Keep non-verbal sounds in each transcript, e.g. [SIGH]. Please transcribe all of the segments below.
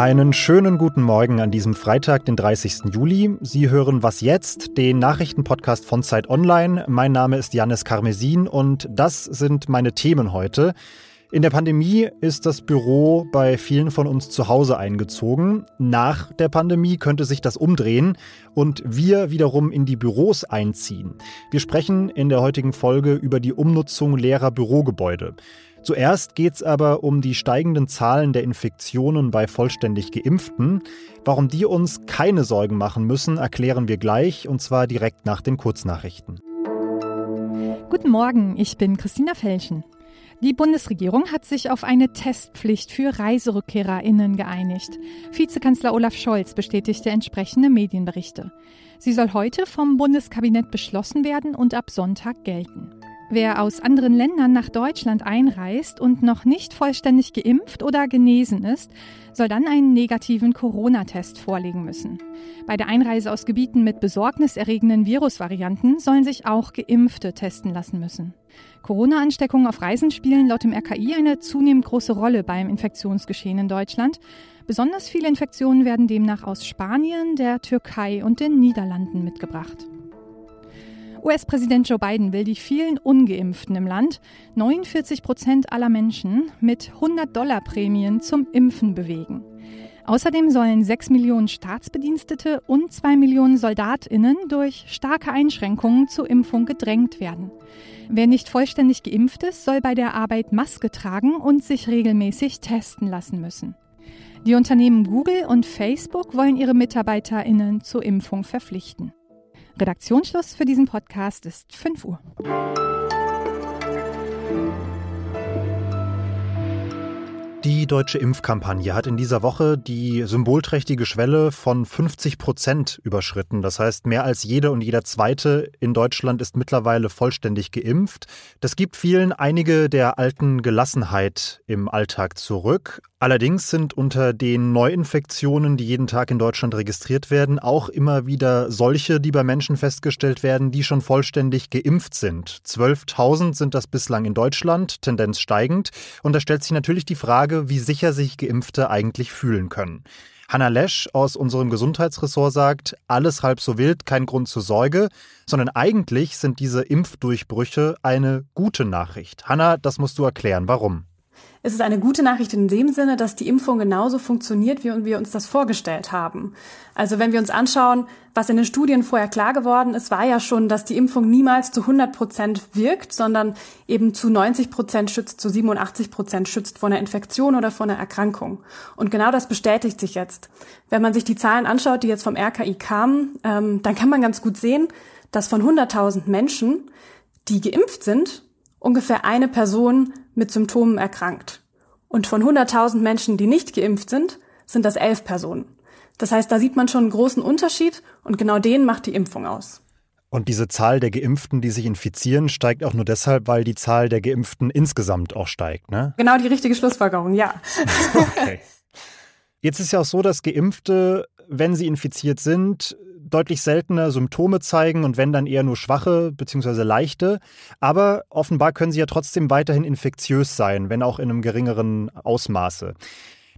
Einen schönen guten Morgen an diesem Freitag, den 30. Juli. Sie hören Was jetzt, den Nachrichtenpodcast von Zeit Online. Mein Name ist Janis Karmesin und das sind meine Themen heute. In der Pandemie ist das Büro bei vielen von uns zu Hause eingezogen. Nach der Pandemie könnte sich das umdrehen und wir wiederum in die Büros einziehen. Wir sprechen in der heutigen Folge über die Umnutzung leerer Bürogebäude. Zuerst geht es aber um die steigenden Zahlen der Infektionen bei vollständig geimpften. Warum die uns keine Sorgen machen müssen, erklären wir gleich, und zwar direkt nach den Kurznachrichten. Guten Morgen, ich bin Christina Felschen. Die Bundesregierung hat sich auf eine Testpflicht für Reiserückkehrerinnen geeinigt. Vizekanzler Olaf Scholz bestätigte entsprechende Medienberichte. Sie soll heute vom Bundeskabinett beschlossen werden und ab Sonntag gelten. Wer aus anderen Ländern nach Deutschland einreist und noch nicht vollständig geimpft oder genesen ist, soll dann einen negativen Corona-Test vorlegen müssen. Bei der Einreise aus Gebieten mit besorgniserregenden Virusvarianten sollen sich auch Geimpfte testen lassen müssen. Corona-Ansteckungen auf Reisen spielen laut dem RKI eine zunehmend große Rolle beim Infektionsgeschehen in Deutschland. Besonders viele Infektionen werden demnach aus Spanien, der Türkei und den Niederlanden mitgebracht. US-Präsident Joe Biden will die vielen Ungeimpften im Land, 49 Prozent aller Menschen, mit 100-Dollar-Prämien zum Impfen bewegen. Außerdem sollen 6 Millionen Staatsbedienstete und 2 Millionen Soldatinnen durch starke Einschränkungen zur Impfung gedrängt werden. Wer nicht vollständig geimpft ist, soll bei der Arbeit Maske tragen und sich regelmäßig testen lassen müssen. Die Unternehmen Google und Facebook wollen ihre Mitarbeiterinnen zur Impfung verpflichten. Redaktionsschluss für diesen Podcast ist 5 Uhr. Die deutsche Impfkampagne hat in dieser Woche die symbolträchtige Schwelle von 50 Prozent überschritten. Das heißt, mehr als jede und jeder zweite in Deutschland ist mittlerweile vollständig geimpft. Das gibt vielen einige der alten Gelassenheit im Alltag zurück. Allerdings sind unter den Neuinfektionen, die jeden Tag in Deutschland registriert werden, auch immer wieder solche, die bei Menschen festgestellt werden, die schon vollständig geimpft sind. 12.000 sind das bislang in Deutschland, Tendenz steigend. Und da stellt sich natürlich die Frage, wie sicher sich Geimpfte eigentlich fühlen können. Hanna Lesch aus unserem Gesundheitsressort sagt, alles halb so wild, kein Grund zur Sorge, sondern eigentlich sind diese Impfdurchbrüche eine gute Nachricht. Hanna, das musst du erklären. Warum? Es ist eine gute Nachricht in dem Sinne, dass die Impfung genauso funktioniert, wie wir uns das vorgestellt haben. Also wenn wir uns anschauen, was in den Studien vorher klar geworden ist, war ja schon, dass die Impfung niemals zu 100 Prozent wirkt, sondern eben zu 90 Prozent schützt, zu 87 Prozent schützt vor einer Infektion oder vor einer Erkrankung. Und genau das bestätigt sich jetzt. Wenn man sich die Zahlen anschaut, die jetzt vom RKI kamen, ähm, dann kann man ganz gut sehen, dass von 100.000 Menschen, die geimpft sind, ungefähr eine Person mit Symptomen erkrankt. Und von 100.000 Menschen, die nicht geimpft sind, sind das elf Personen. Das heißt, da sieht man schon einen großen Unterschied und genau den macht die Impfung aus. Und diese Zahl der Geimpften, die sich infizieren, steigt auch nur deshalb, weil die Zahl der Geimpften insgesamt auch steigt, ne? Genau die richtige Schlussfolgerung, ja. [LAUGHS] okay. Jetzt ist ja auch so, dass Geimpfte, wenn sie infiziert sind, deutlich seltener Symptome zeigen und wenn dann eher nur schwache bzw. leichte. Aber offenbar können sie ja trotzdem weiterhin infektiös sein, wenn auch in einem geringeren Ausmaße.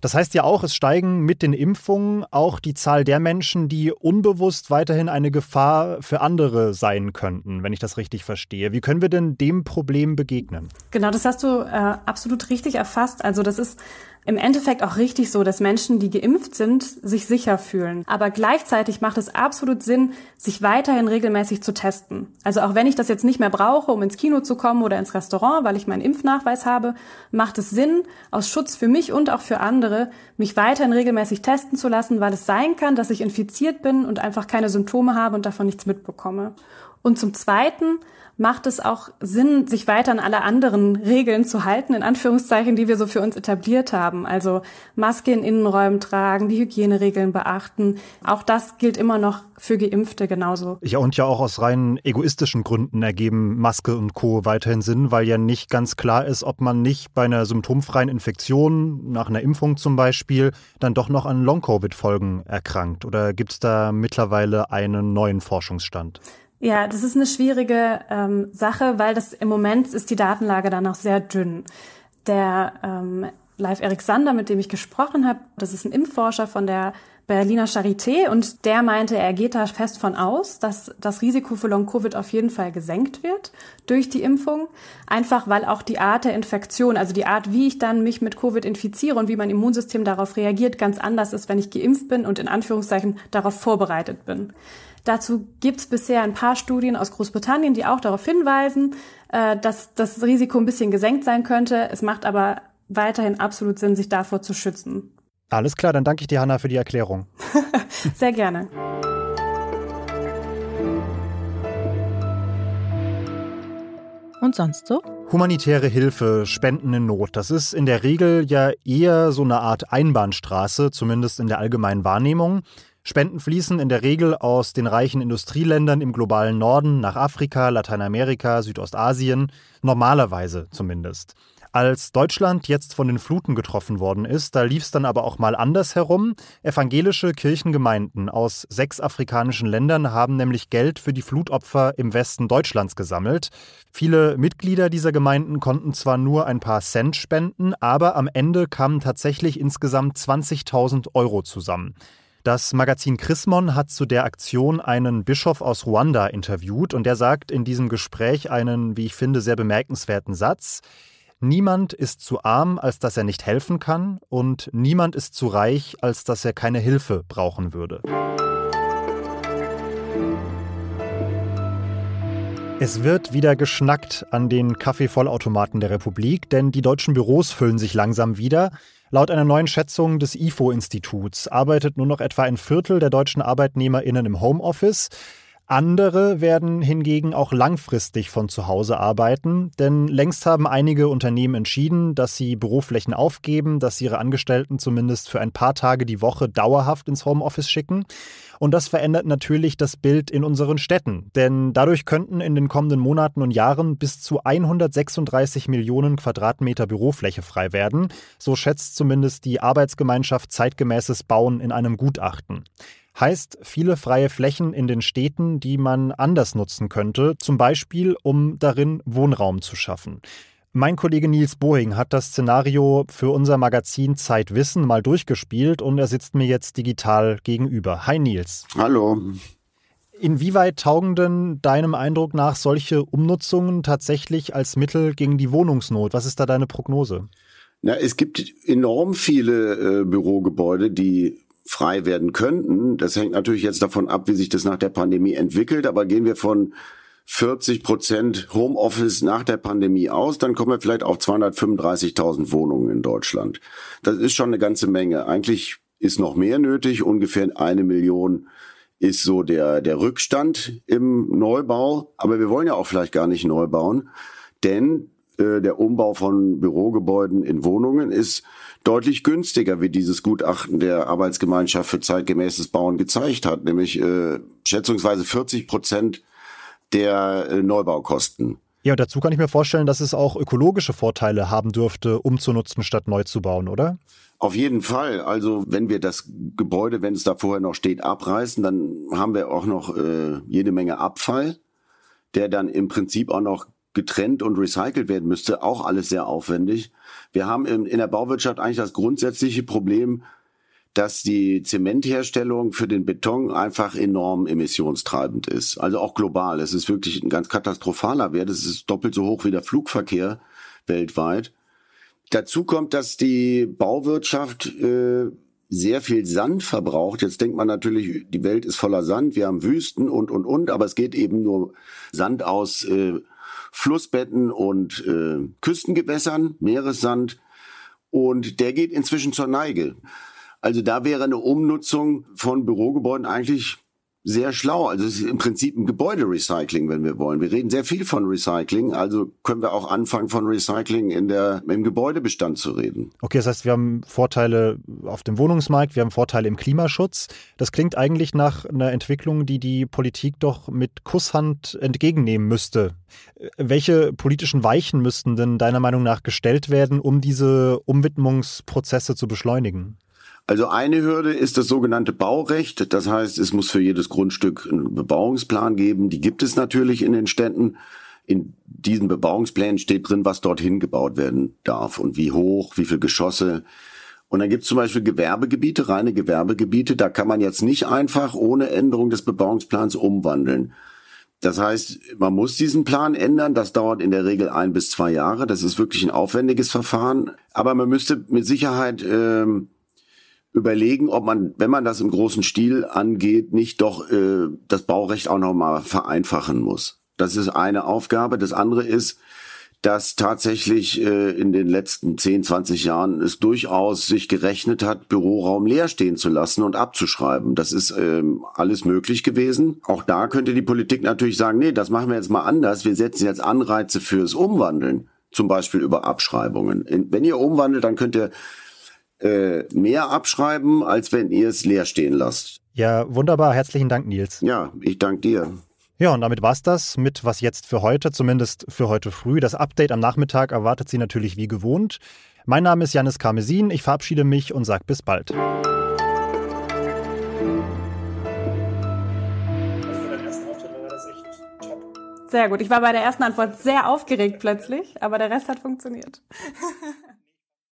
Das heißt ja auch, es steigen mit den Impfungen auch die Zahl der Menschen, die unbewusst weiterhin eine Gefahr für andere sein könnten, wenn ich das richtig verstehe. Wie können wir denn dem Problem begegnen? Genau, das hast du äh, absolut richtig erfasst. Also das ist im Endeffekt auch richtig so, dass Menschen, die geimpft sind, sich sicher fühlen. Aber gleichzeitig macht es absolut Sinn, sich weiterhin regelmäßig zu testen. Also auch wenn ich das jetzt nicht mehr brauche, um ins Kino zu kommen oder ins Restaurant, weil ich meinen Impfnachweis habe, macht es Sinn, aus Schutz für mich und auch für andere, mich weiterhin regelmäßig testen zu lassen, weil es sein kann, dass ich infiziert bin und einfach keine Symptome habe und davon nichts mitbekomme. Und zum Zweiten macht es auch Sinn, sich weiter an alle anderen Regeln zu halten, in Anführungszeichen, die wir so für uns etabliert haben. Also Maske in Innenräumen tragen, die Hygieneregeln beachten. Auch das gilt immer noch für Geimpfte genauso. Ja, und ja auch aus rein egoistischen Gründen ergeben Maske und Co. weiterhin Sinn, weil ja nicht ganz klar ist, ob man nicht bei einer symptomfreien Infektion, nach einer Impfung zum Beispiel, dann doch noch an Long-Covid-Folgen erkrankt. Oder gibt es da mittlerweile einen neuen Forschungsstand? Ja, das ist eine schwierige ähm, Sache, weil das im Moment ist die Datenlage da noch sehr dünn. Der ähm, Live Erik Sander, mit dem ich gesprochen habe. Das ist ein Impfforscher von der Berliner Charité und der meinte, er geht da fest von aus, dass das Risiko für Long-Covid auf jeden Fall gesenkt wird durch die Impfung. Einfach weil auch die Art der Infektion, also die Art, wie ich dann mich mit Covid infiziere und wie mein Immunsystem darauf reagiert, ganz anders ist, wenn ich geimpft bin und in Anführungszeichen darauf vorbereitet bin. Dazu gibt es bisher ein paar Studien aus Großbritannien, die auch darauf hinweisen, äh, dass das Risiko ein bisschen gesenkt sein könnte. Es macht aber weiterhin absolut Sinn, sich davor zu schützen. Alles klar, dann danke ich dir, Hanna, für die Erklärung. [LAUGHS] Sehr gerne. Und sonst so? Humanitäre Hilfe, Spenden in Not, das ist in der Regel ja eher so eine Art Einbahnstraße, zumindest in der allgemeinen Wahrnehmung. Spenden fließen in der Regel aus den reichen Industrieländern im globalen Norden nach Afrika, Lateinamerika, Südostasien, normalerweise zumindest. Als Deutschland jetzt von den Fluten getroffen worden ist, da lief es dann aber auch mal anders herum. Evangelische Kirchengemeinden aus sechs afrikanischen Ländern haben nämlich Geld für die Flutopfer im Westen Deutschlands gesammelt. Viele Mitglieder dieser Gemeinden konnten zwar nur ein paar Cent spenden, aber am Ende kamen tatsächlich insgesamt 20.000 Euro zusammen. Das Magazin Chrismon hat zu der Aktion einen Bischof aus Ruanda interviewt und der sagt in diesem Gespräch einen, wie ich finde, sehr bemerkenswerten Satz. Niemand ist zu arm, als dass er nicht helfen kann, und niemand ist zu reich, als dass er keine Hilfe brauchen würde. Es wird wieder geschnackt an den Kaffeevollautomaten der Republik, denn die deutschen Büros füllen sich langsam wieder. Laut einer neuen Schätzung des IFO-Instituts arbeitet nur noch etwa ein Viertel der deutschen ArbeitnehmerInnen im Homeoffice. Andere werden hingegen auch langfristig von zu Hause arbeiten, denn längst haben einige Unternehmen entschieden, dass sie Büroflächen aufgeben, dass sie ihre Angestellten zumindest für ein paar Tage die Woche dauerhaft ins Homeoffice schicken. Und das verändert natürlich das Bild in unseren Städten. Denn dadurch könnten in den kommenden Monaten und Jahren bis zu 136 Millionen Quadratmeter Bürofläche frei werden. So schätzt zumindest die Arbeitsgemeinschaft zeitgemäßes Bauen in einem Gutachten. Heißt viele freie Flächen in den Städten, die man anders nutzen könnte, zum Beispiel um darin Wohnraum zu schaffen. Mein Kollege Nils Bohing hat das Szenario für unser Magazin Zeit Wissen mal durchgespielt und er sitzt mir jetzt digital gegenüber. Hi Nils. Hallo. Inwieweit taugen denn deinem Eindruck nach solche Umnutzungen tatsächlich als Mittel gegen die Wohnungsnot? Was ist da deine Prognose? Na, es gibt enorm viele äh, Bürogebäude, die frei werden könnten. Das hängt natürlich jetzt davon ab, wie sich das nach der Pandemie entwickelt. Aber gehen wir von 40 Prozent Homeoffice nach der Pandemie aus, dann kommen wir vielleicht auf 235.000 Wohnungen in Deutschland. Das ist schon eine ganze Menge. Eigentlich ist noch mehr nötig. Ungefähr eine Million ist so der, der Rückstand im Neubau. Aber wir wollen ja auch vielleicht gar nicht neu bauen, denn äh, der Umbau von Bürogebäuden in Wohnungen ist deutlich günstiger, wie dieses Gutachten der Arbeitsgemeinschaft für zeitgemäßes Bauen gezeigt hat, nämlich äh, schätzungsweise 40 Prozent der äh, Neubaukosten. Ja, und dazu kann ich mir vorstellen, dass es auch ökologische Vorteile haben dürfte, umzunutzen statt neu zu bauen, oder? Auf jeden Fall. Also wenn wir das Gebäude, wenn es da vorher noch steht, abreißen, dann haben wir auch noch äh, jede Menge Abfall, der dann im Prinzip auch noch getrennt und recycelt werden müsste. Auch alles sehr aufwendig. Wir haben in, in der Bauwirtschaft eigentlich das grundsätzliche Problem, dass die Zementherstellung für den Beton einfach enorm emissionstreibend ist. Also auch global. Es ist wirklich ein ganz katastrophaler Wert. Es ist doppelt so hoch wie der Flugverkehr weltweit. Dazu kommt, dass die Bauwirtschaft äh, sehr viel Sand verbraucht. Jetzt denkt man natürlich, die Welt ist voller Sand, wir haben Wüsten und, und, und, aber es geht eben nur Sand aus äh, Flussbetten und äh, Küstengewässern, Meeressand. Und der geht inzwischen zur Neige. Also da wäre eine Umnutzung von Bürogebäuden eigentlich sehr schlau. Also es ist im Prinzip ein Gebäuderecycling, wenn wir wollen. Wir reden sehr viel von Recycling, also können wir auch anfangen von Recycling in der, im Gebäudebestand zu reden. Okay, das heißt, wir haben Vorteile auf dem Wohnungsmarkt, wir haben Vorteile im Klimaschutz. Das klingt eigentlich nach einer Entwicklung, die die Politik doch mit Kusshand entgegennehmen müsste. Welche politischen Weichen müssten denn deiner Meinung nach gestellt werden, um diese Umwidmungsprozesse zu beschleunigen? Also eine Hürde ist das sogenannte Baurecht. Das heißt, es muss für jedes Grundstück einen Bebauungsplan geben. Die gibt es natürlich in den Städten. in diesen Bebauungsplänen steht drin, was dorthin gebaut werden darf und wie hoch, wie viel Geschosse. Und dann gibt es zum Beispiel Gewerbegebiete, reine Gewerbegebiete, da kann man jetzt nicht einfach ohne Änderung des Bebauungsplans umwandeln. Das heißt, man muss diesen Plan ändern. Das dauert in der Regel ein bis zwei Jahre. Das ist wirklich ein aufwendiges Verfahren. Aber man müsste mit Sicherheit ähm, überlegen, ob man, wenn man das im großen Stil angeht, nicht doch äh, das Baurecht auch nochmal vereinfachen muss. Das ist eine Aufgabe. Das andere ist, dass tatsächlich äh, in den letzten 10, 20 Jahren es durchaus sich gerechnet hat, Büroraum leer stehen zu lassen und abzuschreiben. Das ist ähm, alles möglich gewesen. Auch da könnte die Politik natürlich sagen, nee, das machen wir jetzt mal anders. Wir setzen jetzt Anreize fürs Umwandeln, zum Beispiel über Abschreibungen. Wenn ihr umwandelt, dann könnt ihr äh, mehr abschreiben, als wenn ihr es leer stehen lasst. Ja, wunderbar. Herzlichen Dank, Nils. Ja, ich danke dir. Ja, und damit war's das mit was jetzt für heute, zumindest für heute früh. Das Update am Nachmittag erwartet Sie natürlich wie gewohnt. Mein Name ist Janis Karmesin, ich verabschiede mich und sage bis bald. Sehr gut. Ich war bei der ersten Antwort sehr aufgeregt plötzlich, aber der Rest hat funktioniert. [LAUGHS]